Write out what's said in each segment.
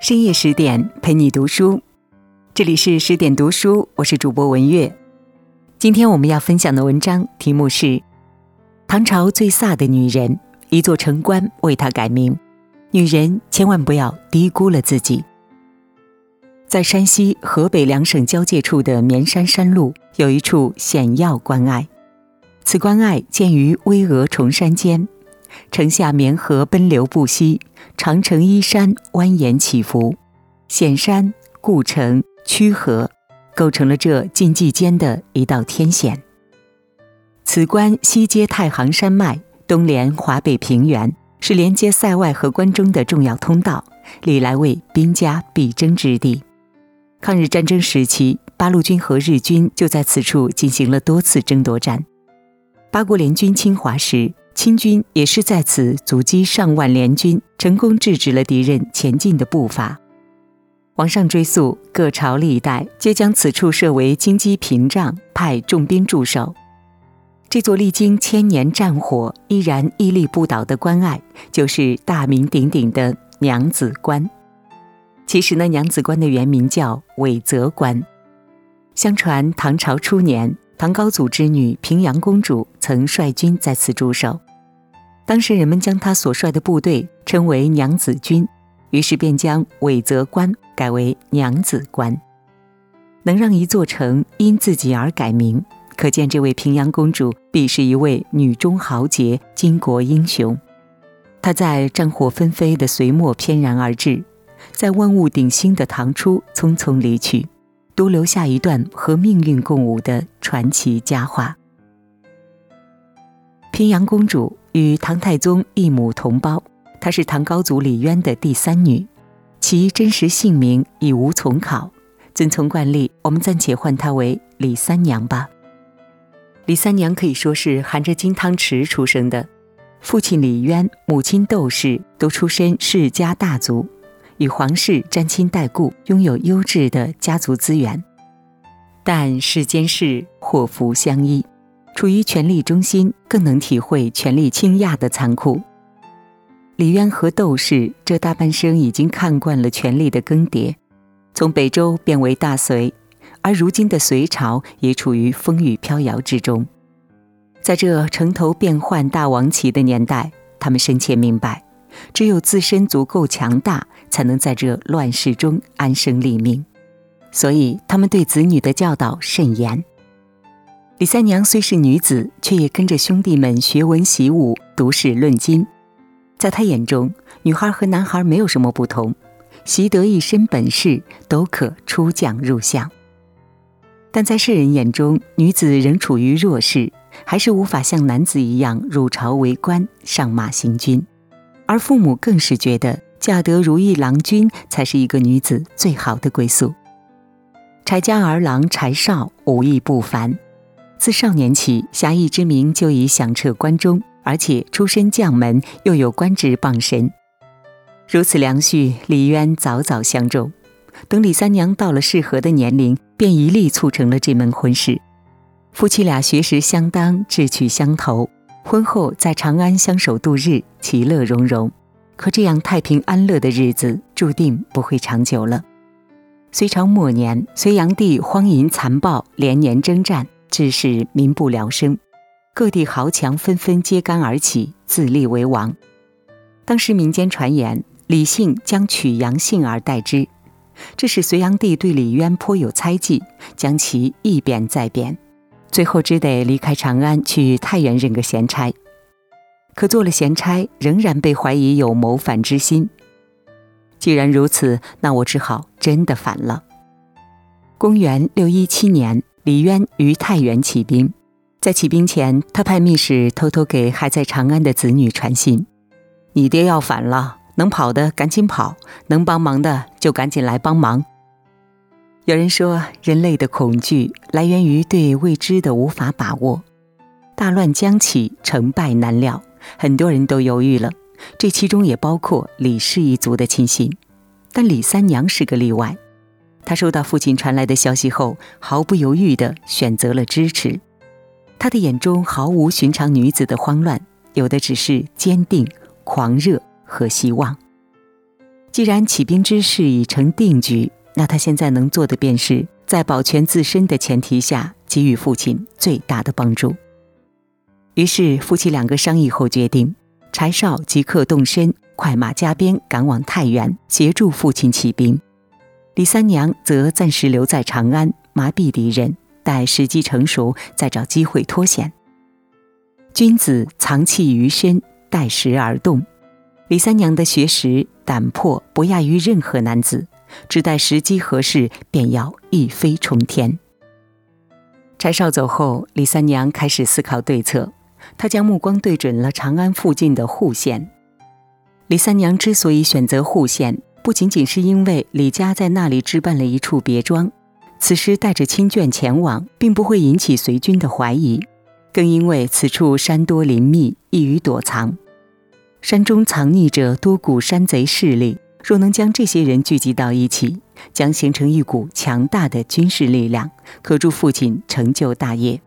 深夜十点陪你读书，这里是十点读书，我是主播文月。今天我们要分享的文章题目是《唐朝最飒的女人》，一座城关为她改名。女人千万不要低估了自己。在山西、河北两省交界处的绵山山路，有一处险要关隘。此关隘建于巍峨崇山间。城下绵河奔流不息，长城依山蜿蜒起伏，险山、故城、曲河，构成了这晋冀间的一道天险。此关西接太行山脉，东连华北平原，是连接塞外和关中的重要通道，历来为兵家必争之地。抗日战争时期，八路军和日军就在此处进行了多次争夺战。八国联军侵华时。清军也是在此阻击上万联军，成功制止了敌人前进的步伐。往上追溯，各朝历代皆将此处设为金鸡屏障，派重兵驻守。这座历经千年战火依然屹立不倒的关隘，就是大名鼎鼎的娘子关。其实呢，娘子关的原名叫韦泽关。相传唐朝初年。唐高祖之女平阳公主曾率军在此驻守，当时人们将他所率的部队称为娘子军，于是便将韦泽关改为娘子关。能让一座城因自己而改名，可见这位平阳公主必是一位女中豪杰、巾帼英雄。她在战火纷飞的隋末翩然而至，在万物鼎新的唐初匆匆离去。独留下一段和命运共舞的传奇佳话。平阳公主与唐太宗一母同胞，她是唐高祖李渊的第三女，其真实姓名已无从考。遵从惯例，我们暂且唤她为李三娘吧。李三娘可以说是含着金汤匙出生的，父亲李渊、母亲窦氏都出身世家大族。与皇室沾亲带故，拥有优质的家族资源，但世间事祸福相依，处于权力中心，更能体会权力倾轧的残酷。李渊和窦氏这大半生已经看惯了权力的更迭，从北周变为大隋，而如今的隋朝也处于风雨飘摇之中。在这城头变幻大王旗的年代，他们深切明白。只有自身足够强大，才能在这乱世中安身立命。所以，他们对子女的教导甚严。李三娘虽是女子，却也跟着兄弟们学文习武、读史论今。在她眼中，女孩和男孩没有什么不同，习得一身本事，都可出将入相。但在世人眼中，女子仍处于弱势，还是无法像男子一样入朝为官、上马行军。而父母更是觉得嫁得如意郎君才是一个女子最好的归宿。柴家儿郎柴少武艺不凡，自少年起侠义之名就已响彻关中，而且出身将门，又有官职傍身。如此良婿，李渊早早相中。等李三娘到了适合的年龄，便一力促成了这门婚事。夫妻俩学识相当，志趣相投。婚后在长安相守度日，其乐融融。可这样太平安乐的日子，注定不会长久了。隋朝末年，隋炀帝荒淫残暴，连年征战，致使民不聊生，各地豪强纷纷揭竿而起，自立为王。当时民间传言，李姓将取杨姓而代之，这使隋炀帝对李渊颇有猜忌，将其一贬再贬。最后只得离开长安，去太原任个闲差。可做了闲差，仍然被怀疑有谋反之心。既然如此，那我只好真的反了。公元六一七年，李渊于太原起兵。在起兵前，他派密使偷偷给还在长安的子女传信：“你爹要反了，能跑的赶紧跑，能帮忙的就赶紧来帮忙。”有人说，人类的恐惧来源于对未知的无法把握。大乱将起，成败难料，很多人都犹豫了，这其中也包括李氏一族的亲信。但李三娘是个例外，他收到父亲传来的消息后，毫不犹豫地选择了支持。他的眼中毫无寻常女子的慌乱，有的只是坚定、狂热和希望。既然起兵之事已成定局，那他现在能做的便是在保全自身的前提下，给予父亲最大的帮助。于是夫妻两个商议后决定，柴少即刻动身，快马加鞭赶往太原，协助父亲起兵。李三娘则暂时留在长安，麻痹敌人，待时机成熟，再找机会脱险。君子藏器于身，待时而动。李三娘的学识、胆魄不亚于任何男子，只待时机合适，便要一飞冲天。柴少走后，李三娘开始思考对策。她将目光对准了长安附近的户县。李三娘之所以选择户县，不仅仅是因为李家在那里置办了一处别庄，此时带着亲眷前往，并不会引起随军的怀疑，更因为此处山多林密，易于躲藏。山中藏匿着多股山贼势力，若能将这些人聚集到一起，将形成一股强大的军事力量，可助父亲成就大业。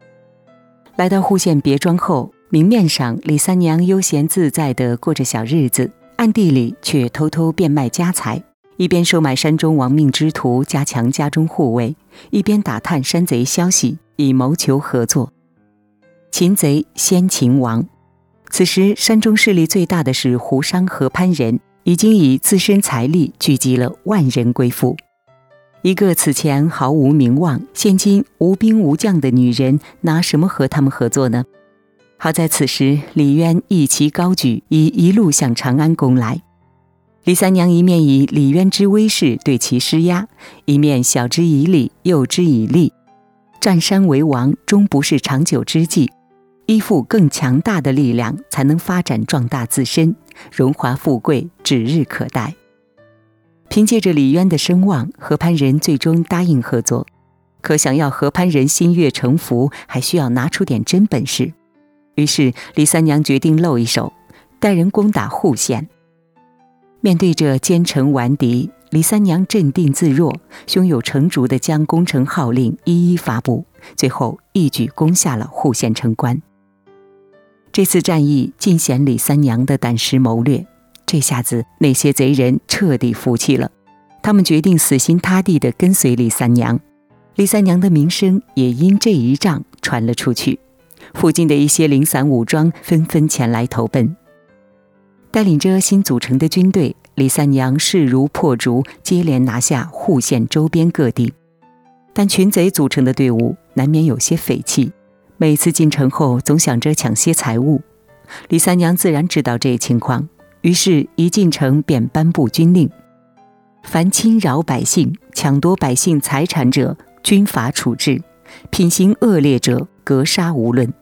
来到户县别庄后，明面上李三娘悠闲自在地过着小日子。暗地里却偷偷变卖家财，一边收买山中亡命之徒，加强家中护卫，一边打探山贼消息，以谋求合作。擒贼先擒王。此时山中势力最大的是胡商和潘仁，已经以自身财力聚集了万人归附。一个此前毫无名望、现今无兵无将的女人，拿什么和他们合作呢？好在此时，李渊义旗高举，已一路向长安攻来。李三娘一面以李渊之威势对其施压，一面晓之以理，诱之以利。占山为王终不是长久之计，依附更强大的力量，才能发展壮大自身，荣华富贵指日可待。凭借着李渊的声望，何潘仁最终答应合作。可想要何潘仁心悦诚服，还需要拿出点真本事。于是，李三娘决定露一手，带人攻打户县。面对着奸臣顽敌，李三娘镇定自若，胸有成竹地将攻城号令一一发布，最后一举攻下了户县城关。这次战役尽显李三娘的胆识谋略，这下子那些贼人彻底服气了，他们决定死心塌地地跟随李三娘。李三娘的名声也因这一仗传了出去。附近的一些零散武装纷纷前来投奔，带领着新组成的军队，李三娘势如破竹，接连拿下户县周边各地。但群贼组成的队伍难免有些匪气，每次进城后总想着抢些财物。李三娘自然知道这一情况，于是一进城便颁布军令：凡侵扰百姓、抢夺百姓财产者，军法处置；品行恶劣者，格杀无论。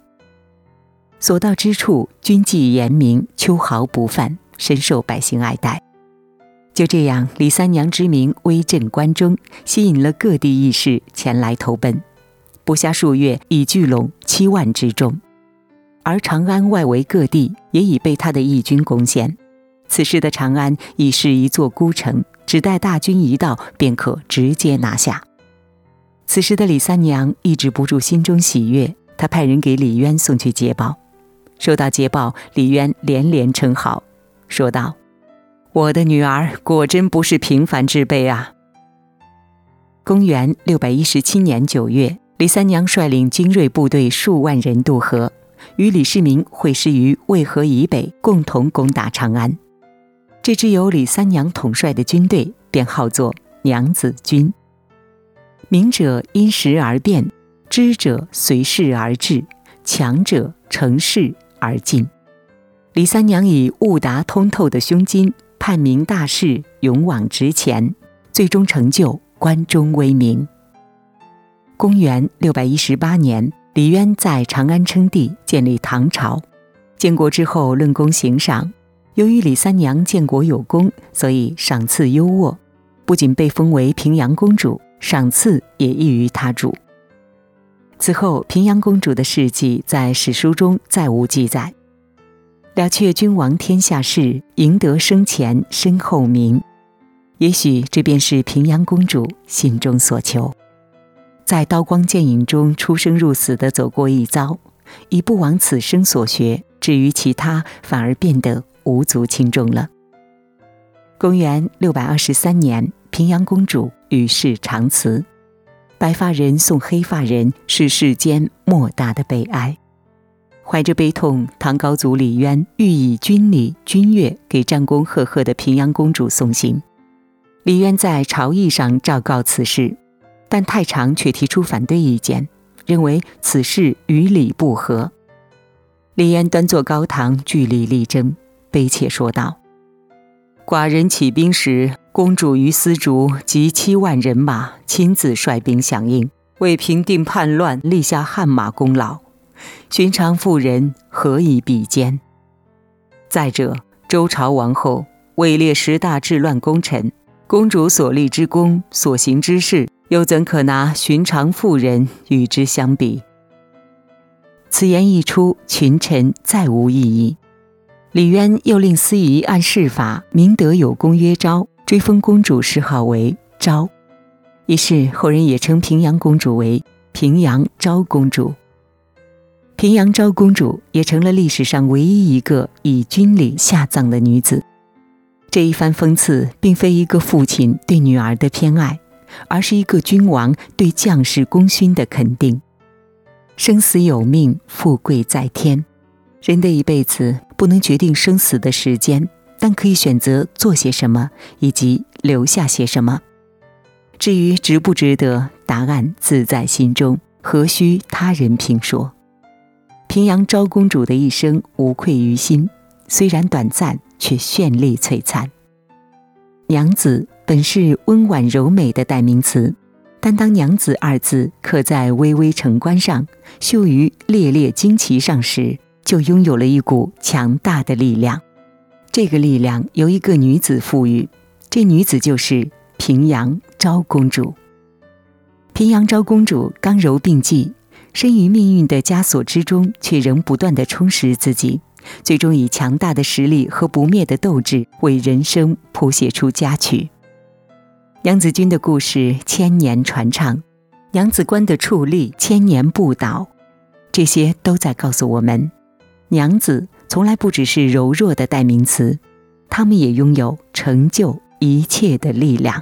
所到之处，军纪严明，秋毫不犯，深受百姓爱戴。就这样，李三娘之名威震关中，吸引了各地义士前来投奔。不下数月，已聚拢七万之众。而长安外围各地也已被他的义军攻陷。此时的长安已是一座孤城，只待大军一到，便可直接拿下。此时的李三娘抑制不住心中喜悦，她派人给李渊送去捷报。收到捷报，李渊连连称好，说道：“我的女儿果真不是平凡之辈啊！”公元六百一十七年九月，李三娘率领精锐部队数万人渡河，与李世民会师于渭河以北，共同攻打长安。这支由李三娘统帅的军队便号作娘子军。明者因时而变，知者随势而至，强者乘势。而进，李三娘以悟达通透的胸襟，判明大事，勇往直前，最终成就关中威名。公元六百一十八年，李渊在长安称帝，建立唐朝。建国之后，论功行赏，由于李三娘建国有功，所以赏赐优渥，不仅被封为平阳公主，赏赐也异于他主。此后，平阳公主的事迹在史书中再无记载。了却君王天下事，赢得生前身后名。也许这便是平阳公主心中所求，在刀光剑影中出生入死的走过一遭，已不枉此生所学。至于其他，反而变得无足轻重了。公元六百二十三年，平阳公主与世长辞，白发人送黑发人，是世间莫大的悲哀。怀着悲痛，唐高祖李渊欲以军礼、军乐给战功赫赫的平阳公主送行。李渊在朝议上昭告此事，但太常却提出反对意见，认为此事与礼不合。李渊端坐高堂，据理力争，悲切说道。寡人起兵时，公主于丝竹及七万人马亲自率兵响应，为平定叛乱立下汗马功劳。寻常妇人何以比肩？再者，周朝王后位列十大治乱功臣，公主所立之功、所行之事，又怎可拿寻常妇人与之相比？此言一出，群臣再无异议。李渊又令司仪按事法，明德有功曰昭，追封公主谥号为昭。于是后人也称平阳公主为平阳昭公主。平阳昭公主也成了历史上唯一一个以军礼下葬的女子。这一番封赐，并非一个父亲对女儿的偏爱，而是一个君王对将士功勋的肯定。生死有命，富贵在天。人的一辈子不能决定生死的时间，但可以选择做些什么，以及留下些什么。至于值不值得，答案自在心中，何须他人评说？平阳昭公主的一生无愧于心，虽然短暂，却绚丽璀璨。娘子本是温婉柔美的代名词，但当“娘子”二字刻在巍巍城关上，绣于烈烈旌旗上时，就拥有了一股强大的力量，这个力量由一个女子赋予，这女子就是平阳昭公主。平阳昭公主刚柔并济，身于命运的枷锁之中，却仍不断的充实自己，最终以强大的实力和不灭的斗志，为人生谱写出佳曲。娘子军的故事千年传唱，娘子关的矗立千年不倒，这些都在告诉我们。娘子从来不只是柔弱的代名词，他们也拥有成就一切的力量。